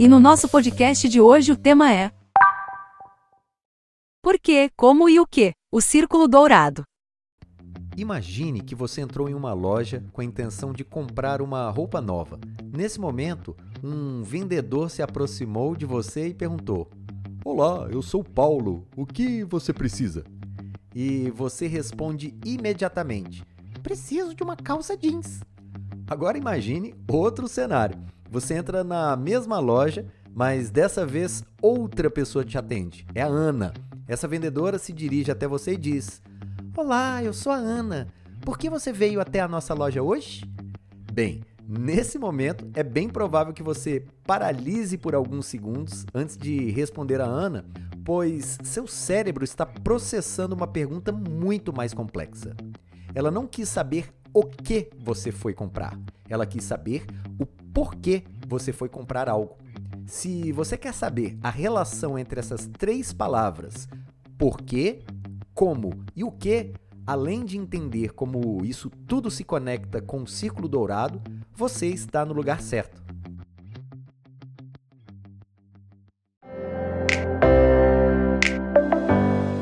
E no nosso podcast de hoje o tema é Por que, como e o que? O Círculo Dourado. Imagine que você entrou em uma loja com a intenção de comprar uma roupa nova. Nesse momento, um vendedor se aproximou de você e perguntou: Olá, eu sou Paulo, o que você precisa? E você responde imediatamente: Preciso de uma calça jeans. Agora imagine outro cenário. Você entra na mesma loja, mas dessa vez outra pessoa te atende. É a Ana. Essa vendedora se dirige até você e diz: Olá, eu sou a Ana. Por que você veio até a nossa loja hoje? Bem, nesse momento é bem provável que você paralise por alguns segundos antes de responder a Ana, pois seu cérebro está processando uma pergunta muito mais complexa. Ela não quis saber o que você foi comprar, ela quis saber o porquê você foi comprar algo. Se você quer saber a relação entre essas três palavras, porquê, como e o que, além de entender como isso tudo se conecta com o círculo dourado, você está no lugar certo.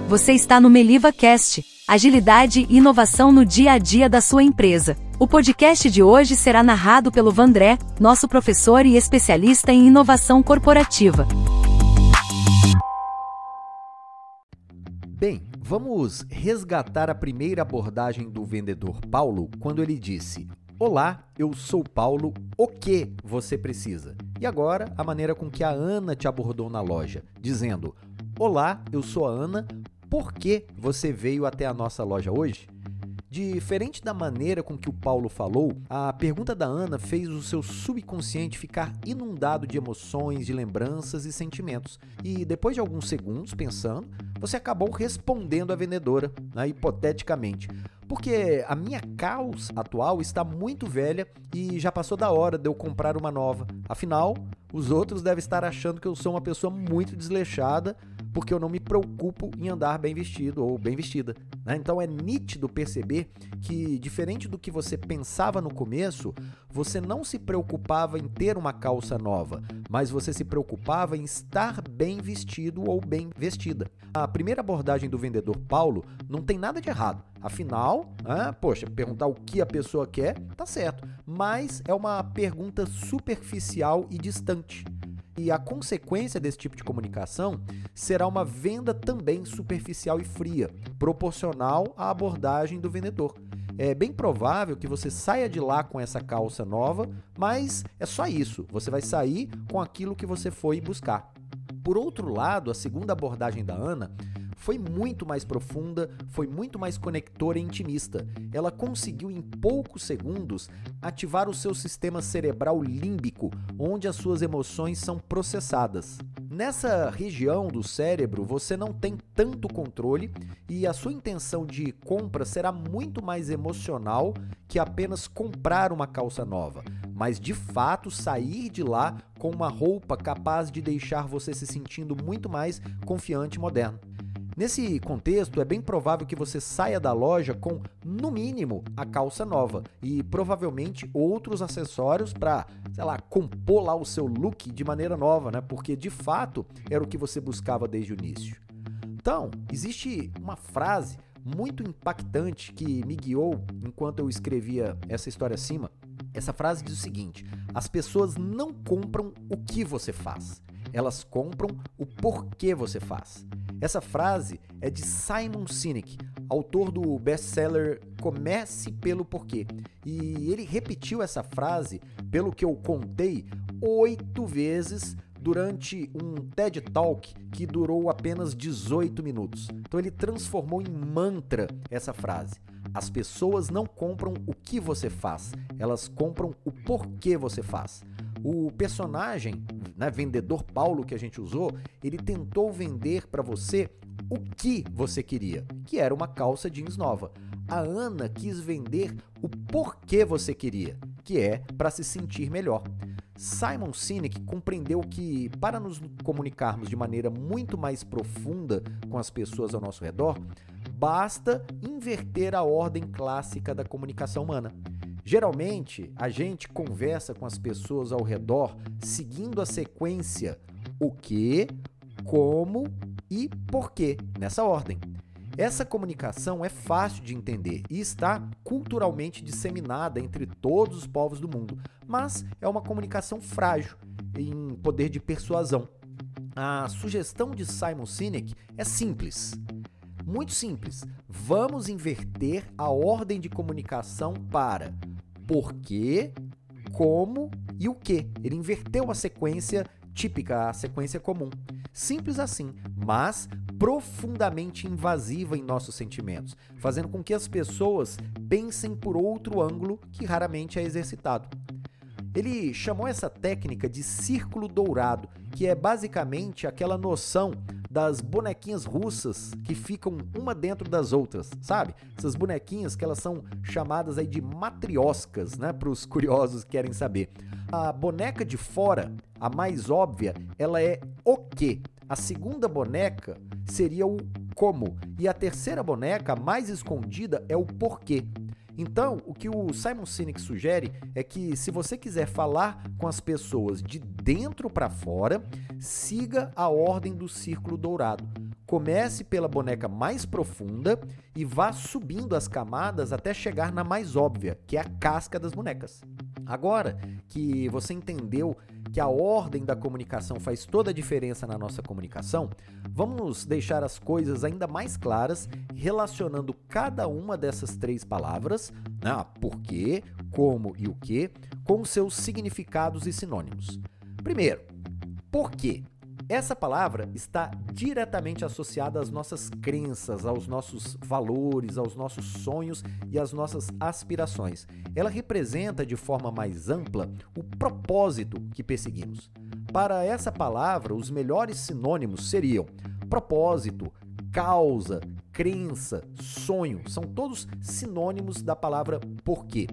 Você está no Meliva Cast, agilidade e inovação no dia a dia da sua empresa. O podcast de hoje será narrado pelo Vandré, nosso professor e especialista em inovação corporativa. Bem, vamos resgatar a primeira abordagem do vendedor Paulo quando ele disse: Olá, eu sou Paulo, o que você precisa? E agora, a maneira com que a Ana te abordou na loja, dizendo: Olá, eu sou a Ana, por que você veio até a nossa loja hoje? Diferente da maneira com que o Paulo falou, a pergunta da Ana fez o seu subconsciente ficar inundado de emoções, de lembranças e sentimentos. E depois de alguns segundos pensando, você acabou respondendo à vendedora, né, hipoteticamente. Porque a minha calça atual está muito velha e já passou da hora de eu comprar uma nova. Afinal, os outros devem estar achando que eu sou uma pessoa muito desleixada porque eu não me preocupo em andar bem vestido ou bem vestida. Né? Então é nítido perceber que, diferente do que você pensava no começo, você não se preocupava em ter uma calça nova, mas você se preocupava em estar bem vestido ou bem vestida. A primeira abordagem do vendedor Paulo não tem nada de errado. Afinal, ah, poxa, perguntar o que a pessoa quer, tá certo. Mas é uma pergunta superficial e distante. E a consequência desse tipo de comunicação será uma venda também superficial e fria, proporcional à abordagem do vendedor. É bem provável que você saia de lá com essa calça nova, mas é só isso. Você vai sair com aquilo que você foi buscar. Por outro lado, a segunda abordagem da Ana foi muito mais profunda, foi muito mais conectora e intimista. Ela conseguiu em poucos segundos ativar o seu sistema cerebral límbico, onde as suas emoções são processadas. Nessa região do cérebro, você não tem tanto controle e a sua intenção de compra será muito mais emocional que apenas comprar uma calça nova, mas de fato sair de lá com uma roupa capaz de deixar você se sentindo muito mais confiante e moderno. Nesse contexto, é bem provável que você saia da loja com, no mínimo, a calça nova e provavelmente outros acessórios para, sei lá, compor lá o seu look de maneira nova, né? Porque de fato era o que você buscava desde o início. Então, existe uma frase muito impactante que me guiou enquanto eu escrevia essa história acima. Essa frase diz o seguinte: as pessoas não compram o que você faz, elas compram o porquê você faz. Essa frase é de Simon Sinek, autor do best-seller Comece pelo Porquê. E ele repetiu essa frase, pelo que eu contei, oito vezes durante um TED Talk que durou apenas 18 minutos. Então ele transformou em mantra essa frase. As pessoas não compram o que você faz, elas compram o porquê você faz. O personagem, né, vendedor Paulo que a gente usou, ele tentou vender para você o que você queria, que era uma calça jeans nova. A Ana quis vender o porquê você queria, que é para se sentir melhor. Simon Sinek compreendeu que, para nos comunicarmos de maneira muito mais profunda com as pessoas ao nosso redor, basta inverter a ordem clássica da comunicação humana. Geralmente, a gente conversa com as pessoas ao redor seguindo a sequência o que, como e por quê, nessa ordem. Essa comunicação é fácil de entender e está culturalmente disseminada entre todos os povos do mundo, mas é uma comunicação frágil em poder de persuasão. A sugestão de Simon Sinek é simples. Muito simples. Vamos inverter a ordem de comunicação para porquê, como e o que. Ele inverteu a sequência típica, a sequência comum. Simples assim, mas profundamente invasiva em nossos sentimentos, fazendo com que as pessoas pensem por outro ângulo que raramente é exercitado. Ele chamou essa técnica de círculo dourado, que é basicamente aquela noção das bonequinhas russas que ficam uma dentro das outras, sabe? Essas bonequinhas que elas são chamadas aí de matrioscas, né, para os curiosos que querem saber. A boneca de fora, a mais óbvia, ela é o quê? A segunda boneca seria o como e a terceira boneca, mais escondida, é o porquê. Então, o que o Simon Sinek sugere é que se você quiser falar com as pessoas de dentro para fora, siga a ordem do círculo dourado. Comece pela boneca mais profunda e vá subindo as camadas até chegar na mais óbvia, que é a casca das bonecas. Agora que você entendeu que a ordem da comunicação faz toda a diferença na nossa comunicação, vamos deixar as coisas ainda mais claras relacionando cada uma dessas três palavras, né, porquê, como e o que, com seus significados e sinônimos. Primeiro, porquê. Essa palavra está diretamente associada às nossas crenças, aos nossos valores, aos nossos sonhos e às nossas aspirações. Ela representa de forma mais ampla o propósito que perseguimos. Para essa palavra, os melhores sinônimos seriam propósito, causa, crença, sonho. São todos sinônimos da palavra porquê.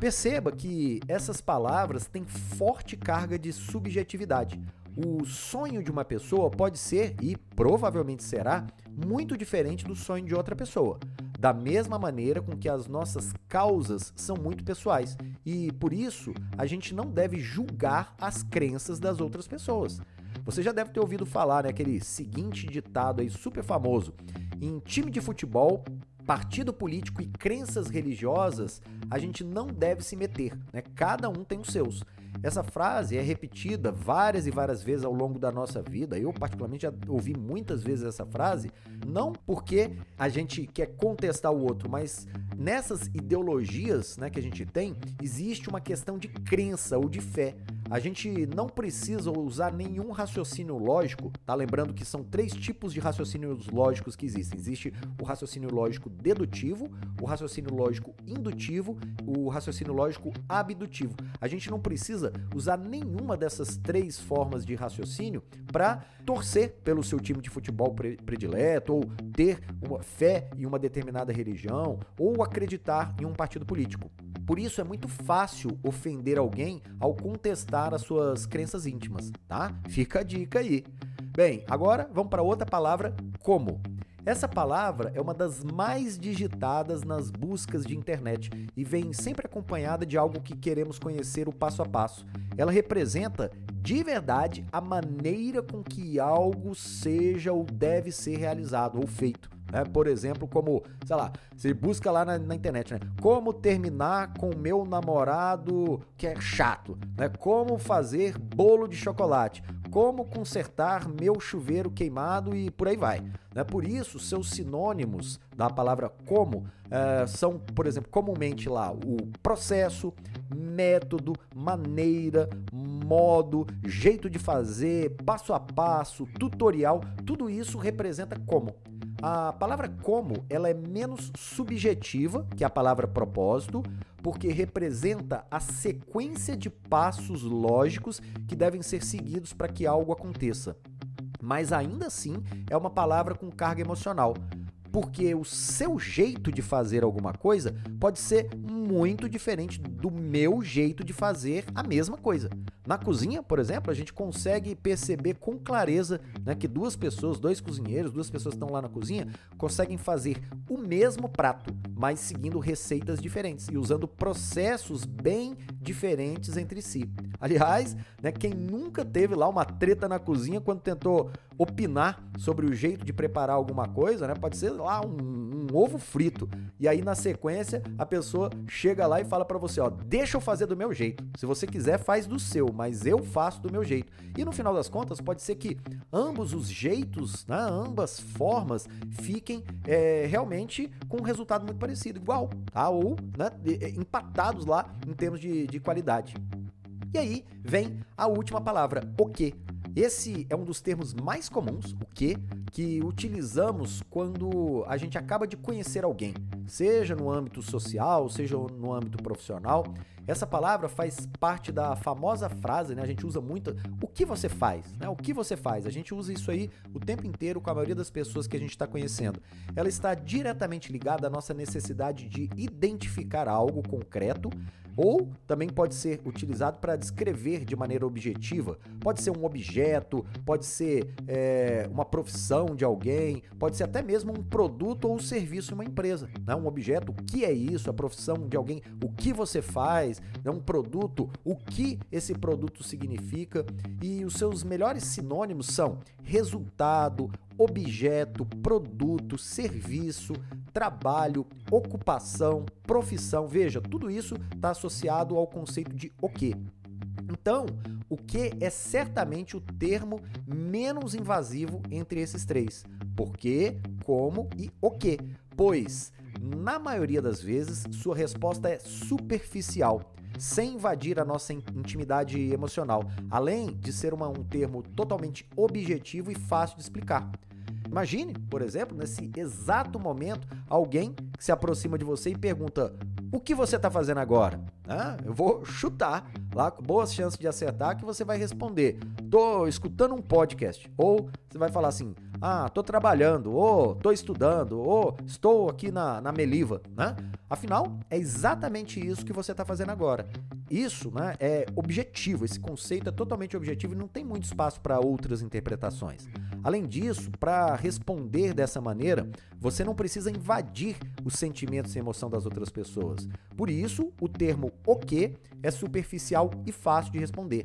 Perceba que essas palavras têm forte carga de subjetividade o sonho de uma pessoa pode ser, e provavelmente será, muito diferente do sonho de outra pessoa. Da mesma maneira com que as nossas causas são muito pessoais. E por isso, a gente não deve julgar as crenças das outras pessoas. Você já deve ter ouvido falar né, seguinte ditado aí super famoso: em time de futebol, partido político e crenças religiosas, a gente não deve se meter, né? Cada um tem os seus. Essa frase é repetida várias e várias vezes ao longo da nossa vida. Eu, particularmente, já ouvi muitas vezes essa frase, não porque a gente quer contestar o outro, mas nessas ideologias né, que a gente tem, existe uma questão de crença ou de fé. A gente não precisa usar nenhum raciocínio lógico, tá? Lembrando que são três tipos de raciocínios lógicos que existem. Existe o raciocínio lógico dedutivo, o raciocínio lógico indutivo, o raciocínio lógico abdutivo. A gente não precisa usar nenhuma dessas três formas de raciocínio para torcer pelo seu time de futebol predileto, ou ter uma fé em uma determinada religião, ou acreditar em um partido político. Por isso é muito fácil ofender alguém ao contestar as suas crenças íntimas, tá? Fica a dica aí. Bem, agora vamos para outra palavra, como. Essa palavra é uma das mais digitadas nas buscas de internet e vem sempre acompanhada de algo que queremos conhecer o passo a passo. Ela representa de verdade a maneira com que algo seja ou deve ser realizado ou feito. Né? Por exemplo, como, sei lá, você busca lá na, na, internet, né? Como terminar com meu namorado que é chato, né? Como fazer bolo de chocolate, como consertar meu chuveiro queimado e por aí vai. Né? Por isso, seus sinônimos da palavra como é, são, por exemplo, comumente lá o processo, método, maneira, modo, jeito de fazer, passo a passo, tutorial, tudo isso representa como. A palavra como, ela é menos subjetiva que a palavra propósito, porque representa a sequência de passos lógicos que devem ser seguidos para que algo aconteça. Mas ainda assim, é uma palavra com carga emocional, porque o seu jeito de fazer alguma coisa pode ser muito diferente do meu jeito de fazer a mesma coisa. Na cozinha, por exemplo, a gente consegue perceber com clareza né, que duas pessoas, dois cozinheiros, duas pessoas que estão lá na cozinha, conseguem fazer o mesmo prato, mas seguindo receitas diferentes e usando processos bem diferentes entre si. Aliás, né, quem nunca teve lá uma treta na cozinha quando tentou opinar sobre o jeito de preparar alguma coisa, né? Pode ser lá um, um ovo frito. E aí na sequência a pessoa chega lá e fala para você, ó, deixa eu fazer do meu jeito. Se você quiser, faz do seu, mas eu faço do meu jeito. E no final das contas, pode ser que ambos os jeitos, né, ambas formas, fiquem é, realmente com um resultado muito parecido, igual, tá? Ou né, empatados lá em termos de, de qualidade. E aí vem a última palavra, o que. Esse é um dos termos mais comuns, o que, que utilizamos quando a gente acaba de conhecer alguém, seja no âmbito social, seja no âmbito profissional. Essa palavra faz parte da famosa frase, né? A gente usa muito. O que você faz? Né? O que você faz? A gente usa isso aí o tempo inteiro com a maioria das pessoas que a gente está conhecendo. Ela está diretamente ligada à nossa necessidade de identificar algo concreto ou também pode ser utilizado para descrever de maneira objetiva. Pode ser um objeto, pode ser é, uma profissão de alguém, pode ser até mesmo um produto ou um serviço de uma empresa. Né? Um objeto, o que é isso? A profissão de alguém, o que você faz? Né? Um produto, o que esse produto significa? E os seus melhores sinônimos são resultado, objeto, produto, serviço, trabalho, ocupação, profissão. Veja, tudo isso está associado ao conceito de o que. Então, o que é certamente o termo menos invasivo entre esses três: por quê, como e o que. Pois, na maioria das vezes, sua resposta é superficial sem invadir a nossa intimidade emocional, além de ser uma, um termo totalmente objetivo e fácil de explicar. Imagine, por exemplo, nesse exato momento, alguém que se aproxima de você e pergunta: O que você está fazendo agora? Ah, eu vou chutar lá boas chances de acertar que você vai responder: Tô escutando um podcast. Ou você vai falar assim: Ah, tô trabalhando, ou tô estudando, ou estou aqui na, na Meliva, né? Afinal, é exatamente isso que você está fazendo agora. Isso né, é objetivo, esse conceito é totalmente objetivo e não tem muito espaço para outras interpretações. Além disso, para responder dessa maneira, você não precisa invadir os sentimentos e emoção das outras pessoas. Por isso, o termo o que é superficial e fácil de responder.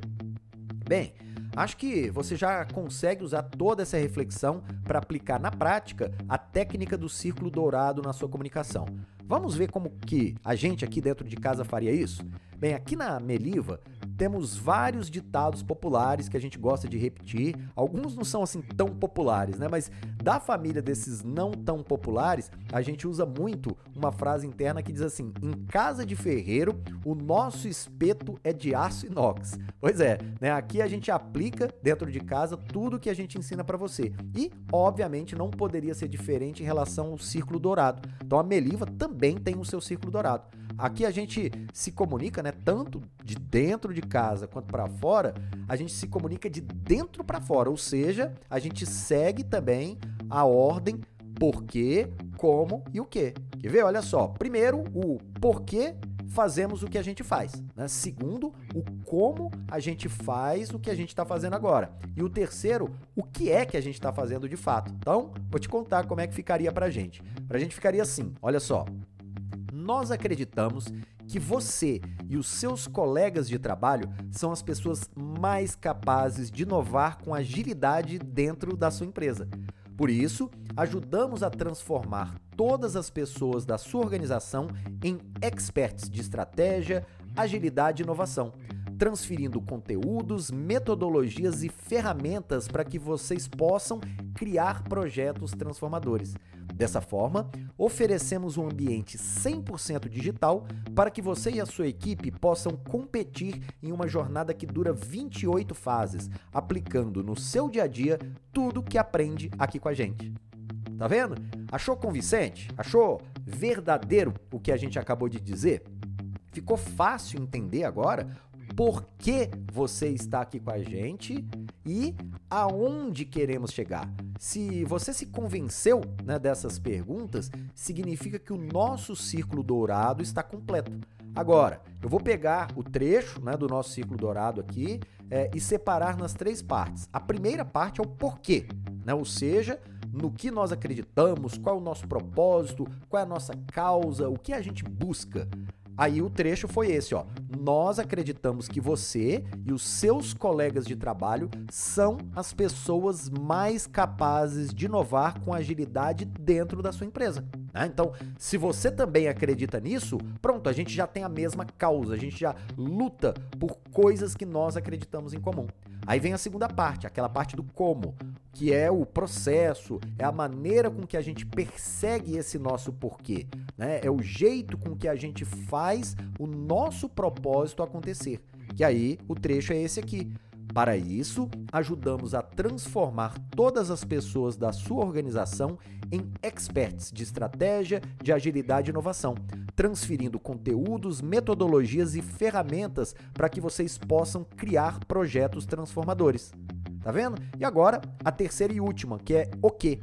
Bem, Acho que você já consegue usar toda essa reflexão para aplicar na prática a técnica do círculo dourado na sua comunicação. Vamos ver como que a gente aqui dentro de casa faria isso? Bem, aqui na Meliva temos vários ditados populares que a gente gosta de repetir. Alguns não são assim tão populares, né? Mas da família desses não tão populares, a gente usa muito uma frase interna que diz assim: "Em casa de ferreiro, o nosso espeto é de aço inox". Pois é, né? Aqui a gente aplica dentro de casa tudo que a gente ensina para você. E, obviamente, não poderia ser diferente em relação ao círculo dourado. Então a Meliva também tem o seu círculo dourado. Aqui a gente se comunica, né, tanto de dentro de casa quanto para fora, a gente se comunica de dentro para fora, ou seja, a gente segue também a ordem porquê, como e o que. Quer ver? Olha só. Primeiro, o porquê fazemos o que a gente faz. Né? Segundo, o como a gente faz o que a gente está fazendo agora. E o terceiro, o que é que a gente está fazendo de fato. Então, vou te contar como é que ficaria para a gente. Para a gente ficaria assim, olha só nós acreditamos que você e os seus colegas de trabalho são as pessoas mais capazes de inovar com agilidade dentro da sua empresa. Por isso, ajudamos a transformar todas as pessoas da sua organização em experts de estratégia, agilidade e inovação transferindo conteúdos, metodologias e ferramentas para que vocês possam criar projetos transformadores. Dessa forma, oferecemos um ambiente 100% digital para que você e a sua equipe possam competir em uma jornada que dura 28 fases, aplicando no seu dia a dia tudo que aprende aqui com a gente. Tá vendo? Achou convincente? Achou verdadeiro o que a gente acabou de dizer? Ficou fácil entender agora por que você está aqui com a gente e aonde queremos chegar. Se você se convenceu né, dessas perguntas, significa que o nosso círculo dourado está completo. Agora, eu vou pegar o trecho né, do nosso círculo dourado aqui é, e separar nas três partes. A primeira parte é o porquê, né? ou seja, no que nós acreditamos, qual é o nosso propósito, qual é a nossa causa, o que a gente busca. Aí o trecho foi esse, ó. Nós acreditamos que você e os seus colegas de trabalho são as pessoas mais capazes de inovar com agilidade dentro da sua empresa. Né? Então, se você também acredita nisso, pronto, a gente já tem a mesma causa, a gente já luta por coisas que nós acreditamos em comum. Aí vem a segunda parte, aquela parte do como, que é o processo, é a maneira com que a gente persegue esse nosso porquê, né? É o jeito com que a gente faz o nosso propósito acontecer. E aí o trecho é esse aqui. Para isso, ajudamos a transformar todas as pessoas da sua organização em experts de estratégia, de agilidade e inovação, transferindo conteúdos, metodologias e ferramentas para que vocês possam criar projetos transformadores. Tá vendo? E agora, a terceira e última, que é o quê?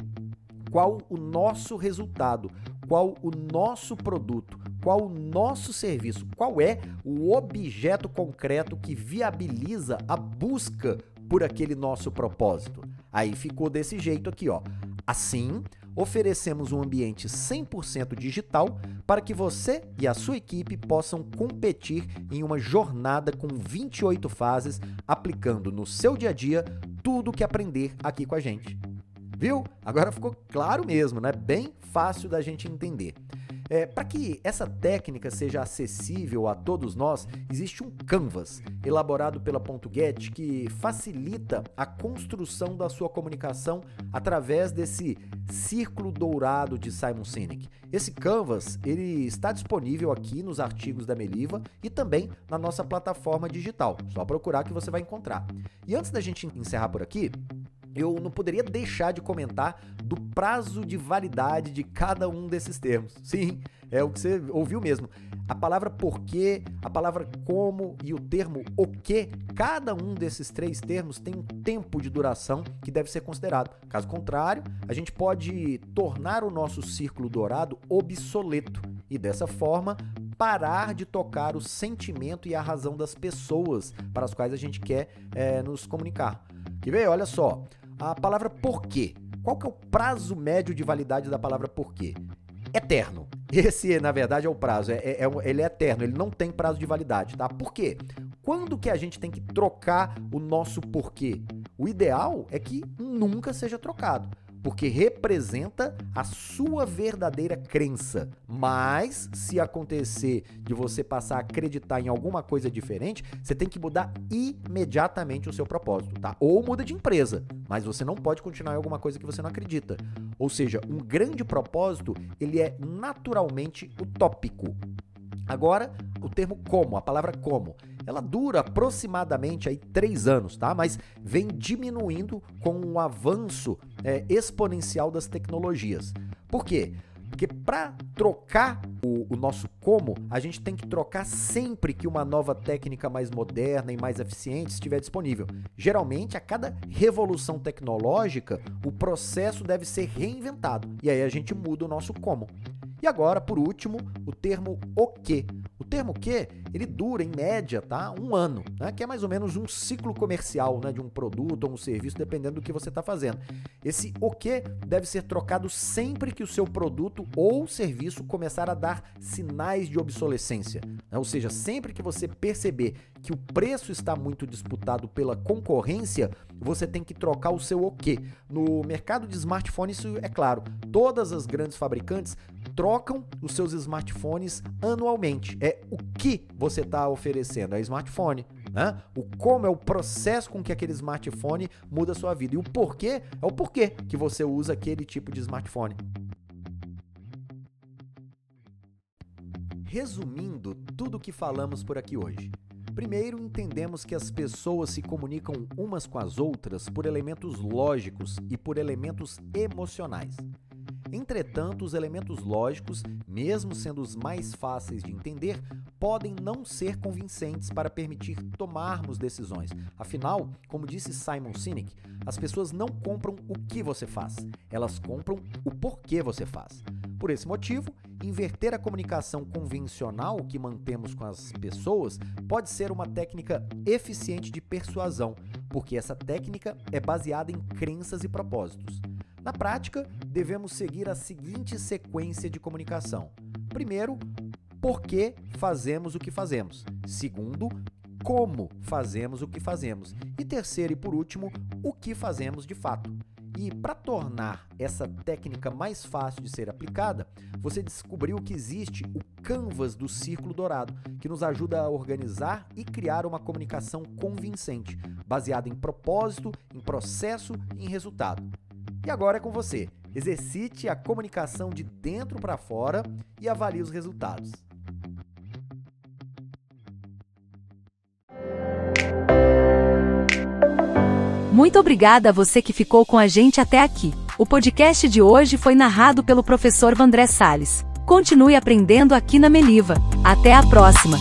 Qual o nosso resultado? Qual o nosso produto? Qual o nosso serviço? Qual é o objeto concreto que viabiliza a busca por aquele nosso propósito? Aí ficou desse jeito aqui, ó. Assim, oferecemos um ambiente 100% digital para que você e a sua equipe possam competir em uma jornada com 28 fases, aplicando no seu dia a dia tudo o que aprender aqui com a gente. Viu? Agora ficou claro mesmo, né? Bem fácil da gente entender. É, Para que essa técnica seja acessível a todos nós, existe um canvas elaborado pela .get que facilita a construção da sua comunicação através desse círculo dourado de Simon Sinek. Esse canvas ele está disponível aqui nos artigos da Meliva e também na nossa plataforma digital. Só procurar que você vai encontrar. E antes da gente encerrar por aqui, eu não poderia deixar de comentar do prazo de validade de cada um desses termos. Sim, é o que você ouviu mesmo. A palavra porquê, a palavra como e o termo o que, cada um desses três termos tem um tempo de duração que deve ser considerado. Caso contrário, a gente pode tornar o nosso círculo dourado obsoleto e dessa forma parar de tocar o sentimento e a razão das pessoas para as quais a gente quer é, nos comunicar. Que ver? Olha só, a palavra porquê. Qual que é o prazo médio de validade da palavra porquê? Eterno. Esse, na verdade, é o prazo. É, é, é, ele é eterno, ele não tem prazo de validade, tá? Por quê? Quando que a gente tem que trocar o nosso porquê? O ideal é que nunca seja trocado porque representa a sua verdadeira crença. Mas se acontecer de você passar a acreditar em alguma coisa diferente, você tem que mudar imediatamente o seu propósito, tá? Ou muda de empresa, mas você não pode continuar em alguma coisa que você não acredita. Ou seja, um grande propósito, ele é naturalmente utópico. Agora, o termo como, a palavra como, ela dura aproximadamente aí três anos, tá? Mas vem diminuindo com o avanço é, exponencial das tecnologias. Por quê? Porque para trocar o, o, nosso como, a gente tem que trocar sempre que uma nova técnica mais moderna e mais eficiente estiver disponível. Geralmente, a cada revolução tecnológica, o processo deve ser reinventado. E aí a gente muda o nosso como. E agora, por último, o termo o que. Termo que, ele dura em média, tá? Um ano, né? Que é mais ou menos um ciclo comercial, né? De um produto ou um serviço, dependendo do que você está fazendo. Esse o que deve ser trocado sempre que o seu produto ou serviço começar a dar sinais de obsolescência. Né? Ou seja, sempre que você perceber que o preço está muito disputado pela concorrência, você tem que trocar o seu o que. No mercado de smartphones, isso é claro, todas as grandes fabricantes trocam os seus smartphones anualmente. O que você está oferecendo, é smartphone. Né? O como é o processo com que aquele smartphone muda a sua vida. E o porquê é o porquê que você usa aquele tipo de smartphone. Resumindo tudo o que falamos por aqui hoje. Primeiro, entendemos que as pessoas se comunicam umas com as outras por elementos lógicos e por elementos emocionais. Entretanto, os elementos lógicos, mesmo sendo os mais fáceis de entender, podem não ser convincentes para permitir tomarmos decisões. Afinal, como disse Simon Sinek, as pessoas não compram o que você faz, elas compram o porquê você faz. Por esse motivo, inverter a comunicação convencional que mantemos com as pessoas pode ser uma técnica eficiente de persuasão, porque essa técnica é baseada em crenças e propósitos. Na prática, devemos seguir a seguinte sequência de comunicação: primeiro, por que fazemos o que fazemos. Segundo, como fazemos o que fazemos. E terceiro e por último, o que fazemos de fato. E para tornar essa técnica mais fácil de ser aplicada, você descobriu que existe o Canvas do Círculo Dourado, que nos ajuda a organizar e criar uma comunicação convincente, baseada em propósito, em processo e em resultado. E agora é com você. Exercite a comunicação de dentro para fora e avalie os resultados. Muito obrigada a você que ficou com a gente até aqui. O podcast de hoje foi narrado pelo professor Vandré Sales. Continue aprendendo aqui na Meliva. Até a próxima!